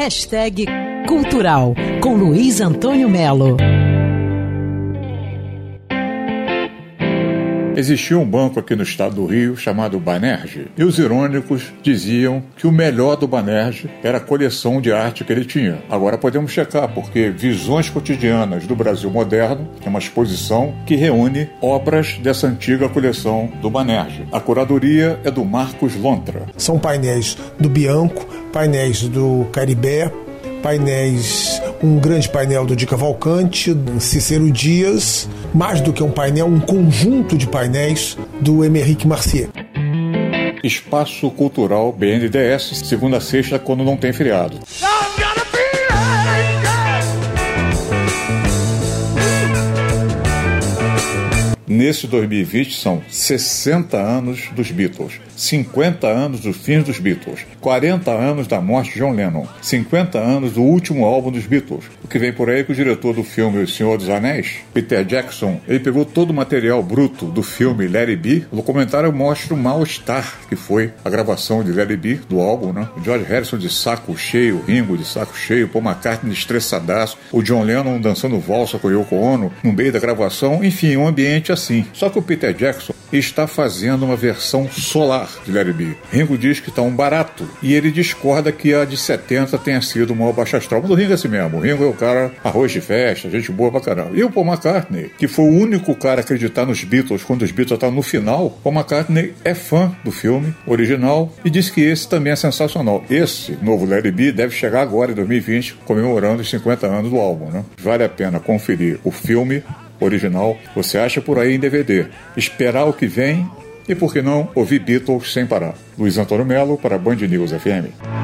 Hashtag Cultural com Luiz Antônio Melo. Existia um banco aqui no estado do Rio chamado Banerje, e os irônicos diziam que o melhor do Banerje era a coleção de arte que ele tinha. Agora podemos checar, porque Visões Cotidianas do Brasil Moderno é uma exposição que reúne obras dessa antiga coleção do Banerje. A curadoria é do Marcos Lontra. São painéis do Bianco, painéis do Caribé, painéis, um grande painel do Di Cavalcante, Cícero Dias, mais do que um painel, um conjunto de painéis do Emeric Marcier. Espaço Cultural BNDS, segunda a sexta, quando não tem feriado. Nesse 2020 são 60 anos dos Beatles, 50 anos do fim dos Beatles, 40 anos da morte de John Lennon, 50 anos do último álbum dos Beatles. O que vem por aí é que o diretor do filme O Senhor dos Anéis, Peter Jackson, ele pegou todo o material bruto do filme Larry B. O documentário mostra o mal-estar que foi a gravação de Larry B, do álbum, né? O George Harrison de saco cheio, Ringo de saco cheio, Paul McCartney estressadaço, o John Lennon dançando valsa com Yoko Ono no meio da gravação, enfim, um ambiente assim. Só que o Peter Jackson está fazendo uma versão solar de Larry B. Ringo diz que está um barato e ele discorda que a de 70 tenha sido uma baixa astral. Mas o Ringo é assim mesmo. O Ringo é o cara arroz de festa, gente boa pra caramba. E o Paul McCartney, que foi o único cara a acreditar nos Beatles quando os Beatles estavam no final, Paul McCartney é fã do filme original e diz que esse também é sensacional. Esse novo Larry B deve chegar agora em 2020, comemorando os 50 anos do álbum. Né? Vale a pena conferir o filme original, você acha por aí em DVD. Esperar o que vem e, por que não, ouvir Beatles sem parar. Luiz Antônio Melo para Band News FM.